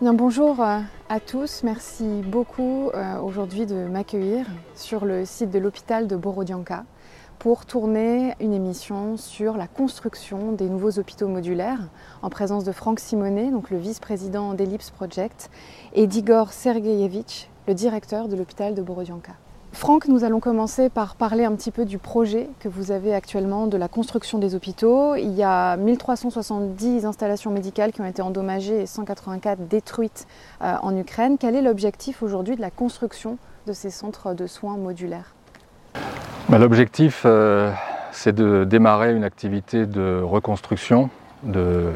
Bien, bonjour euh, à tous, merci beaucoup euh, aujourd'hui de m'accueillir sur le site de l'hôpital de Borodianka pour tourner une émission sur la construction des nouveaux hôpitaux modulaires en présence de Franck Simonet, donc le vice-président d'Ellipse Project, et d'Igor Sergeyevich, le directeur de l'hôpital de Borodianka. Franck, nous allons commencer par parler un petit peu du projet que vous avez actuellement de la construction des hôpitaux. Il y a 1370 installations médicales qui ont été endommagées et 184 détruites euh, en Ukraine. Quel est l'objectif aujourd'hui de la construction de ces centres de soins modulaires? Bah, L'objectif, euh, c'est de démarrer une activité de reconstruction de,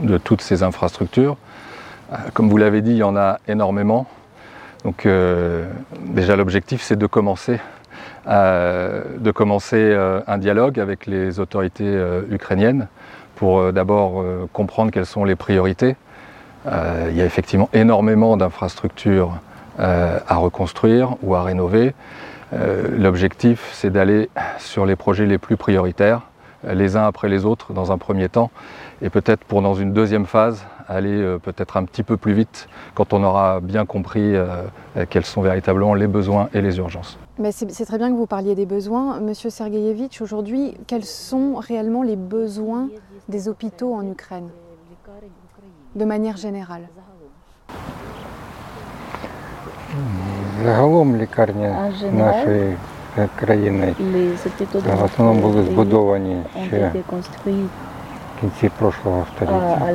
de toutes ces infrastructures. Euh, comme vous l'avez dit, il y en a énormément. Donc euh, déjà l'objectif c'est de commencer, euh, euh, un dialogue avec les autorités ukrainiennes pour d'abord comprendre quelles sont les priorités. il y a effectivement énormément d'infrastructures à reconstruire ou à rénover. L'objectif c'est d'aller sur les projets les plus prioritaires, les uns après les autres dans un premier temps et peut-être pour dans une deuxième phase aller euh, peut-être un petit peu plus vite quand on aura bien compris euh, quels sont véritablement les besoins et les urgences. Mais c'est très bien que vous parliez des besoins. Monsieur Sergeyevitch, aujourd'hui, quels sont réellement les besoins des hôpitaux en Ukraine de manière générale? En général Е, країни в основному були збудовані ще в кінці прошлого століття. Е,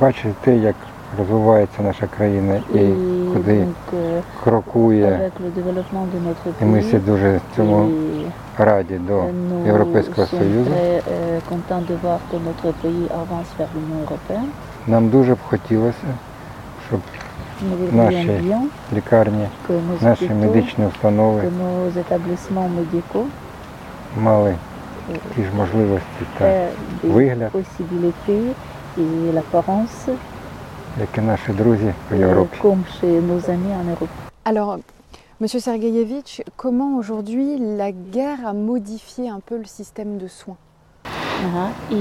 бачите те, як розвивається наша країна і куди крокує. І ми всі дуже цьому раді до Європейського Союзу. Нам дуже б хотілося, щоб Nous Наши voudrions bien лікарні, que nos наші hôpitaux, медичні установи que nos établissements médicaux мали ті ж можливості та aient des вигляд, possibilités et l'apparence як і наші друзі в euh, Європі. comme chez nos amis en Europe. Alors, Monsieur Sergeyevitch, comment aujourd'hui la guerre a modifié un peu le système de soins Ага. І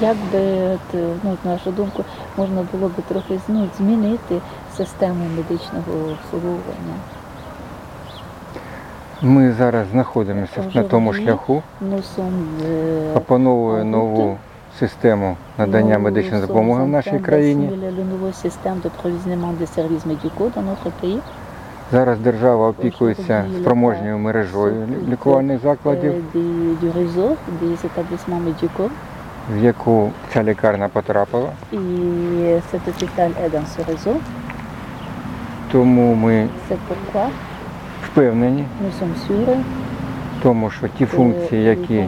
як би, от, ну, на нашу думку, можна було би трохи ну, змінити системи медичного обслуговування. Ми зараз знаходимося на тому шляху, опановує нову систему надання медичної допомоги в нашій країні. Зараз держава опікується спроможньою мережою лікувальних закладів, в яку ця лікарня потрапила. І тому ми впевнені, в тому що ті функції, які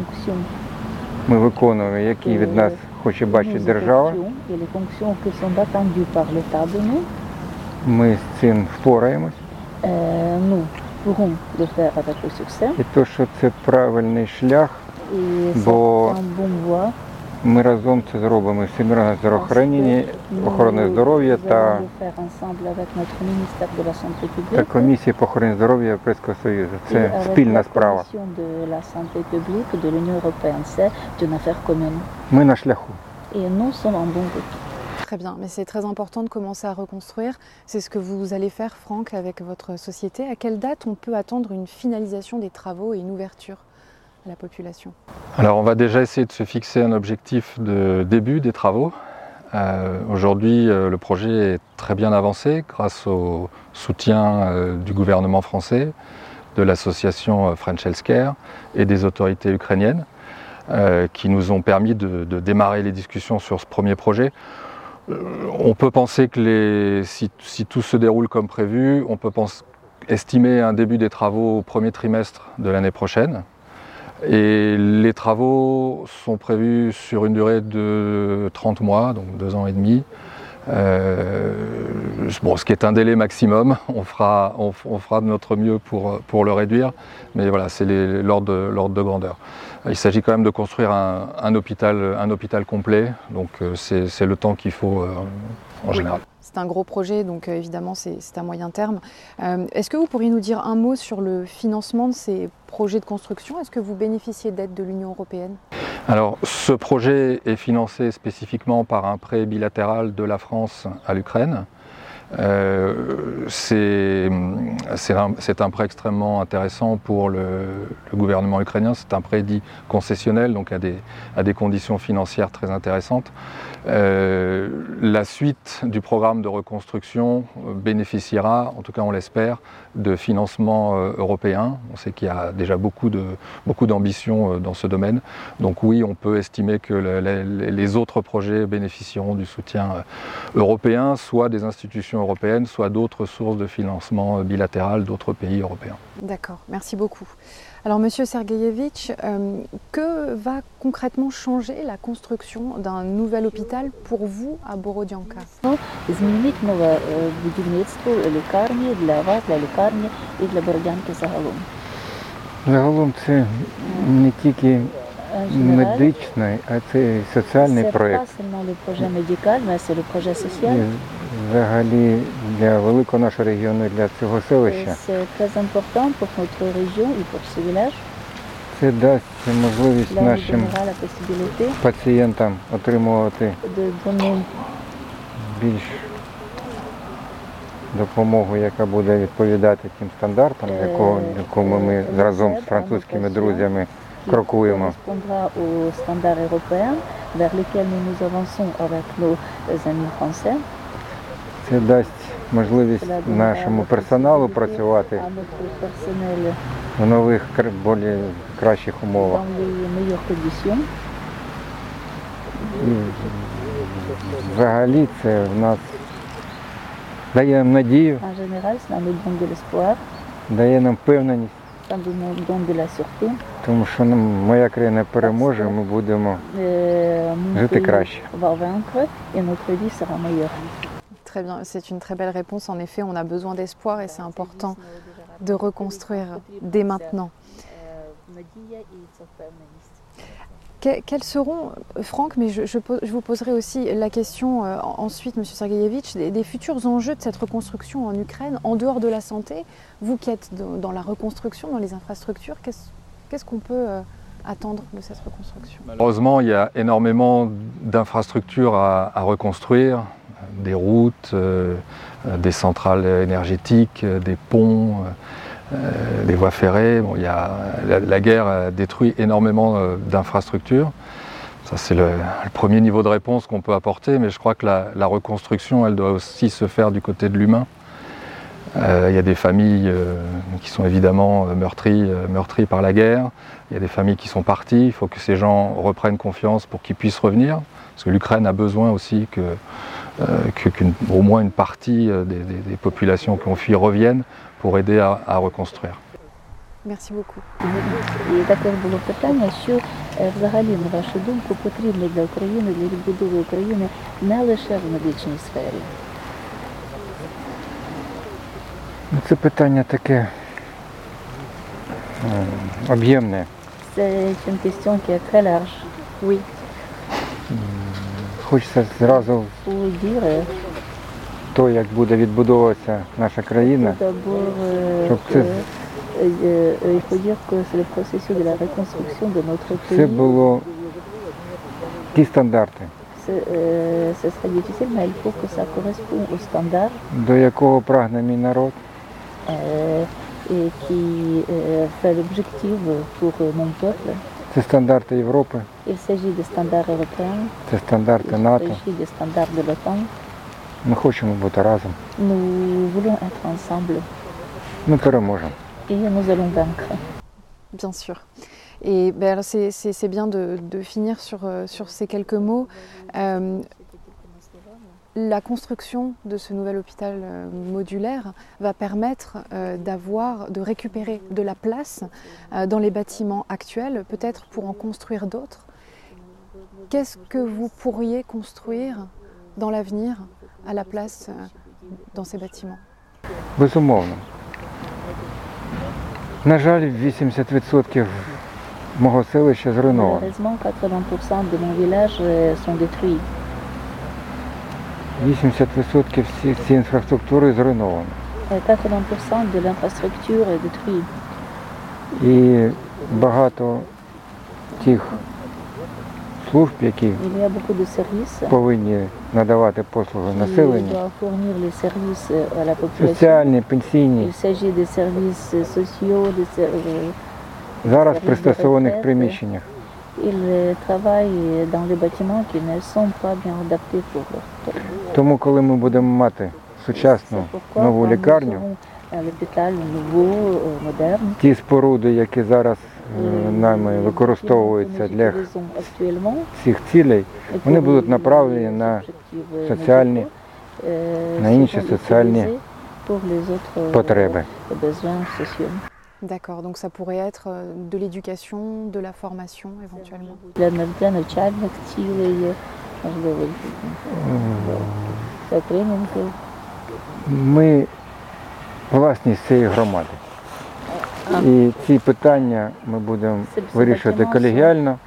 ми виконуємо, які від нас хоче бачити держава, ми з цим впораємось. І то, що це правильний шлях, бо ми разом це зробимо. Всемірне здравоохранення, Nous- охорони здоров'я nous та, allons le faire ensemble avec notre ministère de la Santé та publique. комісія по охороні здоров'я Європейського Союзу. et Це avec спільна la справа. Commission de la santé publique de l'Union européenne. C'est une affaire commune. Ми на шляху. Et nous sommes en bon route. Très bien, mais c'est très important de commencer à reconstruire. C'est ce que vous allez faire, Franck, avec votre société. À quelle date on peut attendre une finalisation des travaux et une ouverture La population Alors on va déjà essayer de se fixer un objectif de début des travaux. Euh, Aujourd'hui, euh, le projet est très bien avancé grâce au soutien euh, du gouvernement français, de l'association French Healthcare et des autorités ukrainiennes qui nous ont permis de, démarrer les discussions sur ce premier projet. On peut penser que si, tout se déroule comme prévu, on peut estimer un début des travaux au premier trimestre de l'année prochaine. Et les travaux sont prévus sur une durée de 30 mois, donc deux ans et demi. Euh, bon, ce qui est un délai maximum, on fera, on, on fera de notre mieux pour, pour le réduire, mais voilà, c'est l'ordre de, grandeur. Il s'agit quand même de construire un, un hôpital, un hôpital complet, donc euh, c'est c'est le temps qu'il faut euh, en général. C'est un gros projet, donc euh, évidemment c'est à moyen terme. Euh, Est-ce que vous pourriez nous dire un mot sur le financement de ces projets de construction? Est-ce que vous bénéficiez d'aide de l'Union européenne? Alors, ce projet est financé spécifiquement par un prêt bilatéral de la France à l'Ukraine. Euh, c'est un, prêt extrêmement intéressant pour le, gouvernement ukrainien. C'est un prêt dit concessionnel, donc à des, conditions financières très intéressantes. Euh, la suite du programme de reconstruction bénéficiera, en tout cas on l'espère, de financement euh, européen. On sait qu'il y a déjà beaucoup d'ambition dans ce domaine. Donc oui, on peut estimer que le- le- les autres projets bénéficieront du soutien européen, soit des institutions européennes, soit d'autres sources de financement euh, bilatéral d'autres pays européens. D'accord, merci beaucoup. Alors, Monsieur Sergeyevitch, euh, que va concrètement changer la construction d'un nouvel hôpital pour vous à Borodianka Змінить нове е, будівництво лікарні для вас, для лікарні і для Бородянки загалом. Загалом це не тільки Е, Général, медичний, а це і соціальний c'est pas проєкт. seulement le projet взагалі для великого нашого регіону, для цього селища. Це і для вілаж. Це дасть можливість нашим пацієнтам отримувати більш допомогу, яка буде відповідати тим стандартам, якому ми разом з французькими друзями крокуємо. aux standards vers lesquels nous nous avançons avec nos amis français дасть можливість нашому персоналу працювати в нових більш кращих умовах. І взагалі це в нас дає нам надію, дає нам впевненість. Тому що ну, моя країна переможе, ми будемо жити краще. Е, Très bien, c'est une très belle réponse. En effet, on a besoin d'espoir et c'est important de reconstruire dès maintenant. Que- quels seront, Franck, mais je, vous poserai aussi la question euh, ensuite, Monsieur Sergeyevitch, des, futurs enjeux de cette reconstruction en Ukraine, en dehors de la santé. Vous qui êtes dans, la reconstruction, dans les infrastructures, qu'est-ce qu'on peut euh, attendre de cette reconstruction? Malheureusement, il y a énormément d'infrastructures à reconstruire, des routes, euh, des centrales énergétiques, euh, des ponts, euh, des voies ferrées. La, guerre a détruit énormément euh, d'infrastructures. Ça, c'est le, premier niveau de réponse qu'on peut apporter, mais je crois que la, reconstruction, elle doit aussi se faire du côté de l'humain. Euh, il y a des familles euh, qui sont évidemment euh, meurtries, euh, meurtries par la guerre. Il y a des familles qui sont parties. Il faut que ces gens reprennent confiance pour qu'ils puissent revenir. Parce que l'Ukraine a besoin aussi que, euh, que- qu'une- au moins une partie euh, des, des- des populations qui ont fui reviennent pour aider à, à reconstruire. Merci beaucoup. І також було питання, що е, взагалі, на вашу думку, потрібно для України, для відбудови України не лише в медичній сфері. Ну, Це питання таке е, об'ємне. C'est une question qui est très large. Oui, Хочеться зразу то, як буде відбудовуватися наша країна, щоб це все було ті стандарти. До якого прагне мій народ? Qui fait l'objectif pour mon peuple. це стандарти Європи, Il s'agit des standards européens, це стандарти il НАТО. s'agit des standards de l'OTAN. Ми хочемо бути разом. Nous voulons être ensemble Ми переможемо. et nous allons vaincre. Bien sûr. Et ben, alors, c'est- c'est c'est bien de, de finir sur, euh, sur ces quelques mots. Euh, la construction de ce nouvel hôpital euh, modulaire va permettre euh, d'avoir, de récupérer de la place euh, dans les bâtiments actuels, peut-être pour en construire d'autres. Qu'est-ce que vous pourriez construire dans l'avenir à la place euh, dans ces bâtiments Безумовно. На жаль, 80% мого селища зруйновано. Malheureusement, 80% de mon village euh, sont détruits. 80% всієї інфраструктури зруйновано. 80% de l'infrastructure est détruite. І багато тих служб, які повинні надавати послуги населенню, соціальні, пенсійні, зараз в пристосованих приміщеннях. Ils travaillent dans les bâtiments qui ne sont pas bien adaptés pour leur. Тому, коли ми будемо мати сучасну нову лікарню, е, е, Ті споруди, які зараз е, нами використовуються для всіх цілей, вони будуть направлені на соціальні, на інші соціальні потреби. D'accord, donc ça pourrait être euh, de l'éducation, de la formation éventuellement. Euh, ми власність цієї громади. І ці питання ми будемо вирішувати колегіально.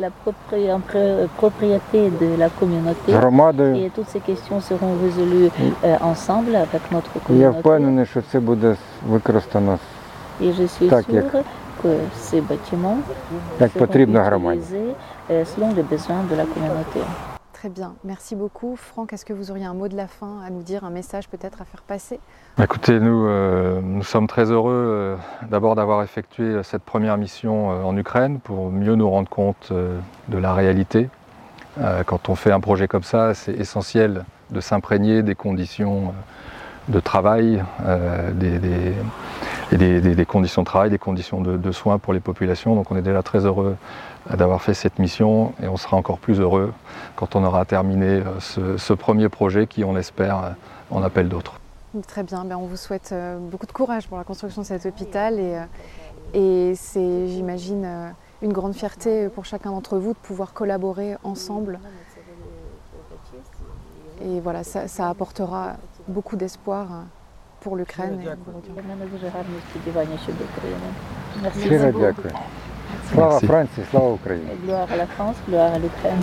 Громадою. Я впевнений, що це буде використано Et je suis Так, sûre як- que ces bâtiments як seront потрібно громаді. utilisés euh, selon les besoins de la communauté. Très bien, merci beaucoup. Franck, est-ce que vous auriez un mot de la fin à nous dire, un message peut-être à faire passer Écoutez, nous, euh, nous sommes très heureux euh, d'abord d'avoir effectué cette première mission euh, en Ukraine pour mieux nous rendre compte euh, de la réalité. Euh, quand on fait un projet comme ça, c'est essentiel de s'imprégner des conditions euh, de travail, euh, des, des- et des, conditions de travail, des conditions de, soins pour les populations. Donc on est déjà très heureux euh, d'avoir fait cette mission et on sera encore plus heureux quand on aura terminé euh, ce, premier projet qui, on l'espère, euh, en appelle d'autres. Très bien, ben, on vous souhaite beaucoup de courage pour la construction de cet hôpital et, c'est, j'imagine, une grande fierté pour chacun d'entre vous de pouvoir collaborer ensemble. Et voilà, ça, apportera beaucoup d'espoir euh, pour l'Ukraine. et pour Для мене дуже гарне сподівання щодо України. Merci Щиро beaucoup. дякую. Слава Merci. Франції, слава Україні! Gloire à la France, gloire à l'Ukraine.